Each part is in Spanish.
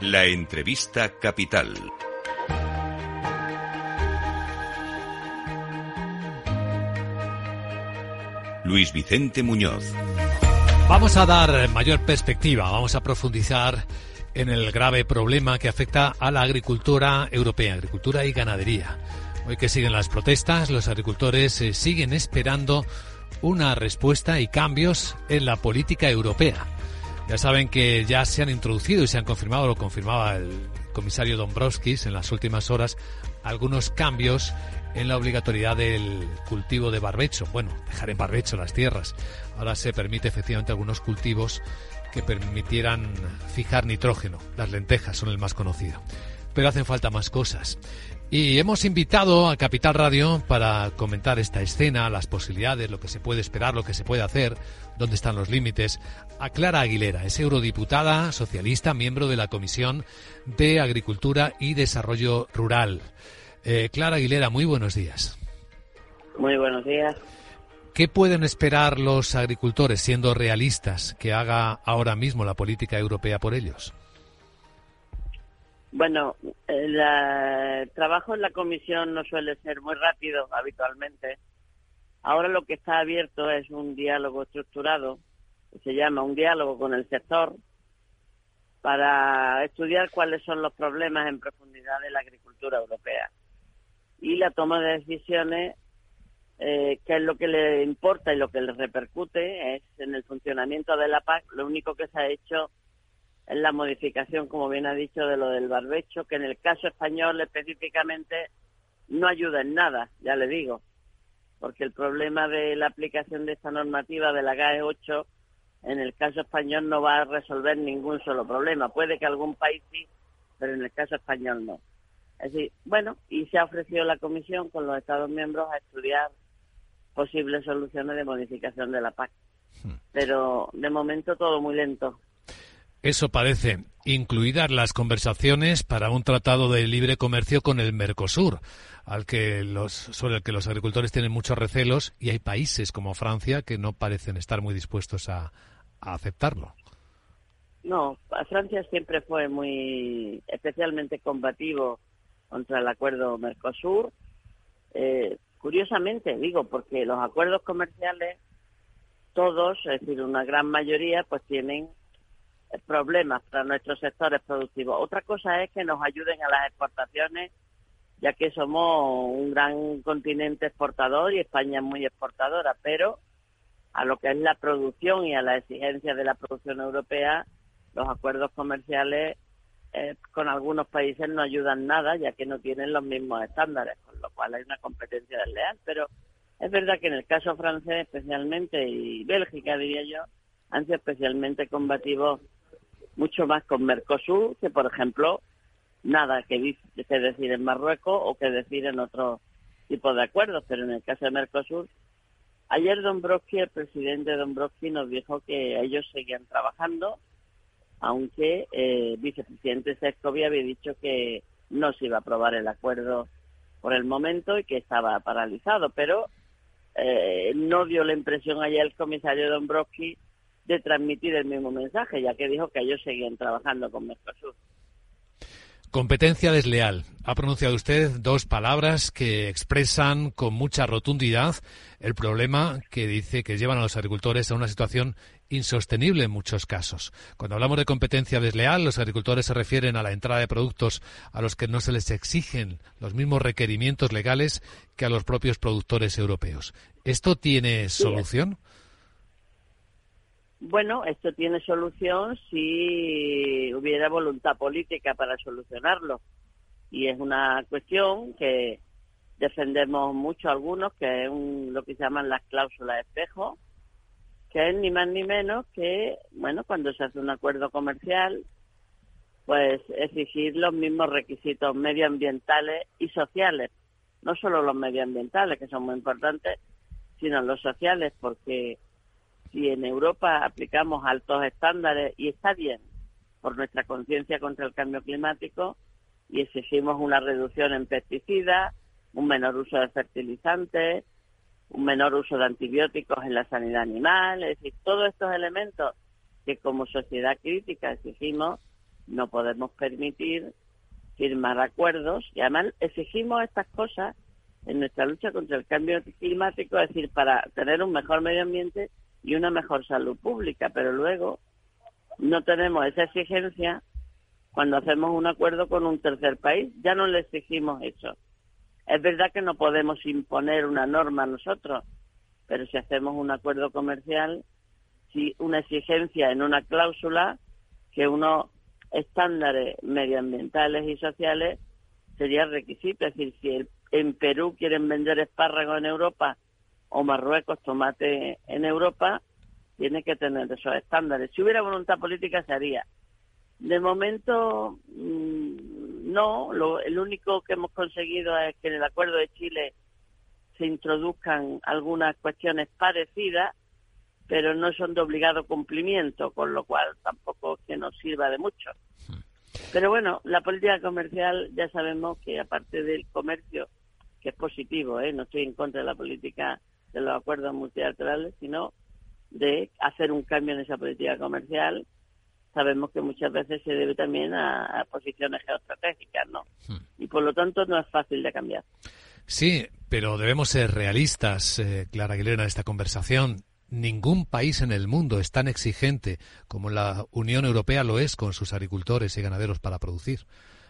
La entrevista capital. Luis Vicente Muñoz. Vamos a dar mayor perspectiva, vamos a profundizar en el grave problema que afecta a la agricultura europea, agricultura y ganadería. Hoy que siguen las protestas, los agricultores eh, siguen esperando una respuesta y cambios en la política europea. Ya saben que ya se han introducido y se han confirmado, lo confirmaba el comisario Dombrovskis en las últimas horas, algunos cambios en la obligatoriedad del cultivo de barbecho. Bueno, dejar en barbecho las tierras. Ahora se permite efectivamente algunos cultivos que permitieran fijar nitrógeno. Las lentejas son el más conocido. Pero hacen falta más cosas. Y hemos invitado a Capital Radio para comentar esta escena, las posibilidades, lo que se puede esperar, lo que se puede hacer, dónde están los límites, a Clara Aguilera, es eurodiputada socialista, miembro de la Comisión de Agricultura y Desarrollo Rural. Eh, Clara Aguilera, muy buenos días. Muy buenos días. ¿Qué pueden esperar los agricultores, siendo realistas, que haga ahora mismo la política europea por ellos? Bueno, el trabajo en la comisión no suele ser muy rápido habitualmente. Ahora lo que está abierto es un diálogo estructurado, que se llama un diálogo con el sector, para estudiar cuáles son los problemas en profundidad de la agricultura europea. Y la toma de decisiones, eh, que es lo que le importa y lo que le repercute, es en el funcionamiento de la PAC. Lo único que se ha hecho la modificación, como bien ha dicho, de lo del barbecho, que en el caso español específicamente no ayuda en nada, ya le digo, porque el problema de la aplicación de esta normativa de la GAE 8 en el caso español no va a resolver ningún solo problema. Puede que algún país sí, pero en el caso español no. Es decir, bueno, y se ha ofrecido la Comisión con los Estados miembros a estudiar posibles soluciones de modificación de la PAC. Hmm. Pero de momento todo muy lento. Eso parece, incluidas las conversaciones para un tratado de libre comercio con el Mercosur, al que los, sobre el que los agricultores tienen muchos recelos y hay países como Francia que no parecen estar muy dispuestos a, aceptarlo. No, Francia siempre fue muy especialmente combativo contra el acuerdo Mercosur. Eh, curiosamente, digo, porque los acuerdos comerciales, todos, es decir, una gran mayoría, pues tienen problemas para nuestros sectores productivos. Otra cosa es que nos ayuden a las exportaciones, ya que somos un gran continente exportador y España es muy exportadora, pero a lo que es la producción y a la exigencia de la producción europea, los acuerdos comerciales eh, con algunos países no ayudan nada, ya que no tienen los mismos estándares, con lo cual hay una competencia desleal. Pero es verdad que en el caso francés especialmente, y Bélgica diría yo, han sido especialmente combativos mucho más con Mercosur que, por ejemplo, nada que, que decir en Marruecos o que decir en otro tipo de acuerdos. Pero en el caso de Mercosur, ayer Dombrovski, el presidente Dombrovski, nos dijo que ellos seguían trabajando, aunque el eh, vicepresidente Sescovi había dicho que no se iba a aprobar el acuerdo por el momento y que estaba paralizado. Pero eh, no dio la impresión ayer el comisario Dombrovski de transmitir el mismo mensaje, ya que dijo que ellos seguían trabajando con Mercosur. Competencia desleal. Ha pronunciado usted dos palabras que expresan con mucha rotundidad el problema que dice que llevan a los agricultores a una situación insostenible en muchos casos. Cuando hablamos de competencia desleal, los agricultores se refieren a la entrada de productos a los que no se les exigen los mismos requerimientos legales que a los propios productores europeos. ¿Esto tiene solución? Bueno, esto tiene solución si hubiera voluntad política para solucionarlo. Y es una cuestión que defendemos mucho algunos, que es lo que llaman las cláusulas espejo, que es ni más ni menos que, bueno, cuando se hace un acuerdo comercial, pues exigir los mismos requisitos medioambientales y sociales. No solo los medioambientales, que son muy importantes, sino los sociales, porque si en Europa aplicamos altos estándares, y está bien, por nuestra conciencia contra el cambio climático, y exigimos una reducción en pesticidas, un menor uso de fertilizantes, un menor uso de antibióticos en la sanidad animal, es decir, todos estos elementos que como sociedad crítica exigimos, no podemos permitir firmar acuerdos y además exigimos estas cosas en nuestra lucha contra el cambio climático, es decir, para tener un mejor medio ambiente y una mejor salud pública, pero luego no tenemos esa exigencia cuando hacemos un acuerdo con un tercer país, ya no le exigimos eso. Es verdad que no podemos imponer una norma nosotros, pero si hacemos un acuerdo comercial, si una exigencia en una cláusula que unos estándares medioambientales y sociales sería requisito. Es decir, si en Perú quieren vender espárragos en Europa o Marruecos tomate en Europa, tiene que tener esos estándares. Si hubiera voluntad política, se haría. De momento, mm, no. Lo, el único que hemos conseguido es que en el Acuerdo de Chile se introduzcan algunas cuestiones parecidas, pero no son de obligado cumplimiento, con lo cual tampoco que nos sirva de mucho. Pero bueno, la política comercial ya sabemos que aparte del comercio, que es positivo, ¿eh? no estoy en contra de la política de los acuerdos multilaterales, sino de hacer un cambio en esa política comercial sabemos que muchas veces se debe también a, posiciones geoestratégicas, ¿no? Hmm. Y por lo tanto no es fácil de cambiar. Sí, pero debemos ser realistas, eh, Clara Aguilera, en esta conversación. Ningún país en el mundo es tan exigente como la Unión Europea lo es con sus agricultores y ganaderos para producir.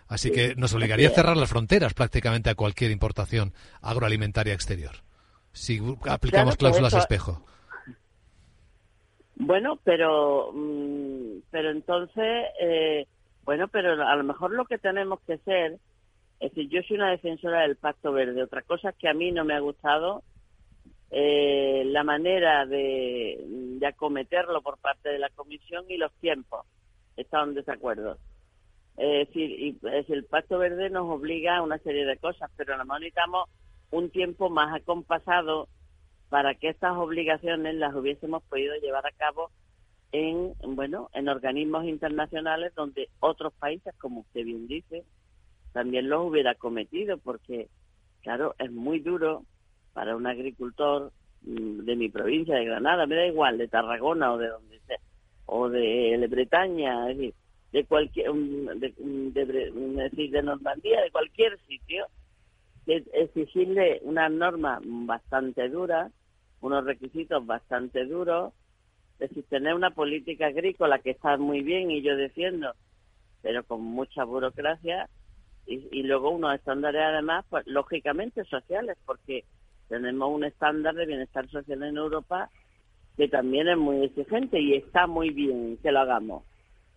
Así que nos obligaría a cerrar las fronteras prácticamente a cualquier importación agroalimentaria exterior, si aplicamos cláusulas espejo. Bueno, pero, mm, pero entonces, eh, bueno, pero a lo mejor lo que tenemos que ser, es decir, yo soy una defensora del Pacto Verde. Otra cosa es que a mí no me ha gustado eh, la manera de, de, acometerlo por parte de la Comisión y los tiempos. Estaban en desacuerdo. Es decir, y, es el Pacto Verde nos obliga a una serie de cosas, pero a lo mejor necesitamos un tiempo más acompasado para que estas obligaciones las hubiésemos podido llevar a cabo en bueno en organismos internacionales donde otros países como usted bien dice también los hubiera cometido porque claro es muy duro para un agricultor mm, de mi provincia de Granada me da igual de Tarragona o de donde sea o de Bretaña es decir de cualquier de Normandía de cualquier sitio exigirle una norma bastante dura unos requisitos bastante duros, es decir, tener una política agrícola que está muy bien y yo defiendo, pero con mucha burocracia y, luego unos estándares además, pues lógicamente sociales, porque tenemos un estándar de bienestar social en Europa que también es muy exigente y está muy bien que lo hagamos.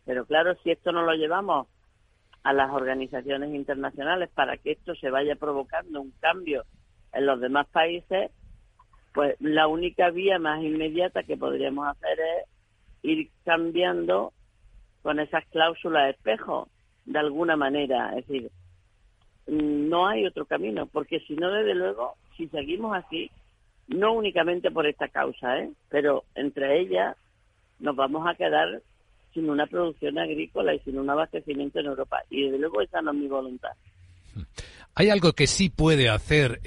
Pero claro, si esto no lo llevamos a las organizaciones internacionales para que esto se vaya provocando un cambio en los demás países, pues la única vía más inmediata que podríamos hacer es ir cambiando con esas cláusulas espejo, de alguna manera. Es decir, no hay otro camino, porque si no, desde luego, si seguimos así, no únicamente por esta causa, ¿eh? pero entre ellas nos vamos a quedar sin una producción agrícola y sin un abastecimiento en Europa. Y desde luego esa no es mi voluntad. Hay algo que sí puede hacer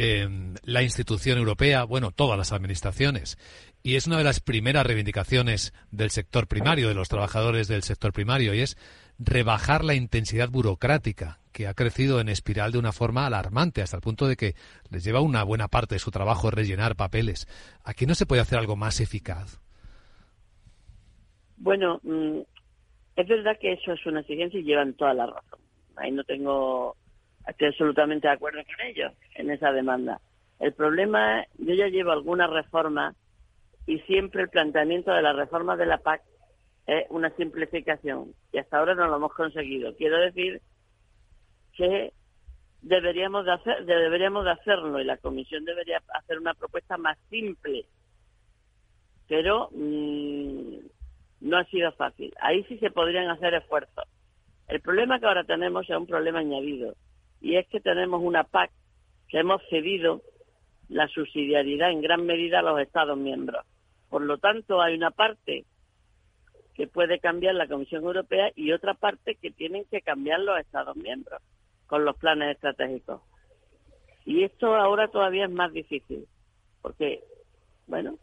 la institución europea, bueno, todas las administraciones, y es una de las primeras reivindicaciones del sector primario, de los trabajadores del sector primario, y es rebajar la intensidad burocrática que ha crecido en espiral de una forma alarmante, hasta el punto de que les lleva una buena parte de su trabajo rellenar papeles. ¿Aquí no se puede hacer algo más eficaz? Bueno, mm, es verdad que eso es una exigencia y llevan toda la razón. Ahí no tengo Estoy absolutamente de acuerdo con ellos en esa demanda. El problema es, yo ya llevo algunas reformas y siempre el planteamiento de la reforma de la PAC es una simplificación y hasta ahora no lo hemos conseguido. Quiero decir que deberíamos de deberíamos de hacerlo y la comisión debería hacer una propuesta más simple pero mm, no ha sido fácil ahí sí se podrían hacer esfuerzos el problema que ahora tenemos es un problema añadido y es que tenemos una PAC que hemos cedido la subsidiariedad en gran medida a los Estados miembros. Por lo tanto, hay una parte que puede cambiar la Comisión Europea y otra parte que tienen que cambiar los Estados miembros con los planes estratégicos. Y esto ahora todavía es más difícil, porque, bueno,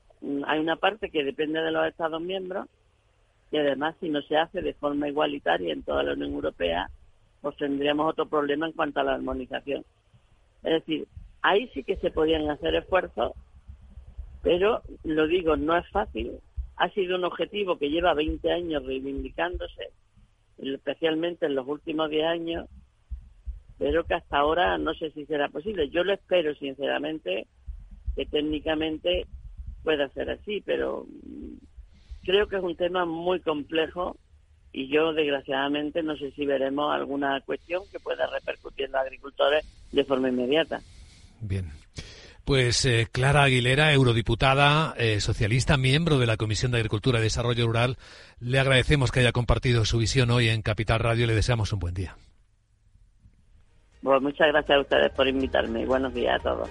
hay una parte que depende de los Estados miembros, y además si no se hace de forma igualitaria en toda la Unión Europea, pues tendríamos otro problema en cuanto a la armonización. Es decir, ahí sí que se podían hacer esfuerzos, pero lo digo, no es fácil. Ha sido un objetivo que lleva 20 años reivindicándose, especialmente en los últimos 10 años, pero que hasta ahora no sé si será posible. Yo lo espero, sinceramente, que técnicamente pueda ser así, pero creo que es un tema muy complejo y yo desgraciadamente no sé si veremos alguna cuestión que pueda repercutir en los agricultores de forma inmediata. Bien. Pues eh, Clara Aguilera, eurodiputada eh, socialista, miembro de la Comisión de Agricultura y Desarrollo Rural, le agradecemos que haya compartido su visión hoy en Capital Radio y le deseamos un buen día. Pues muchas gracias a ustedes por invitarme y buenos días a todos.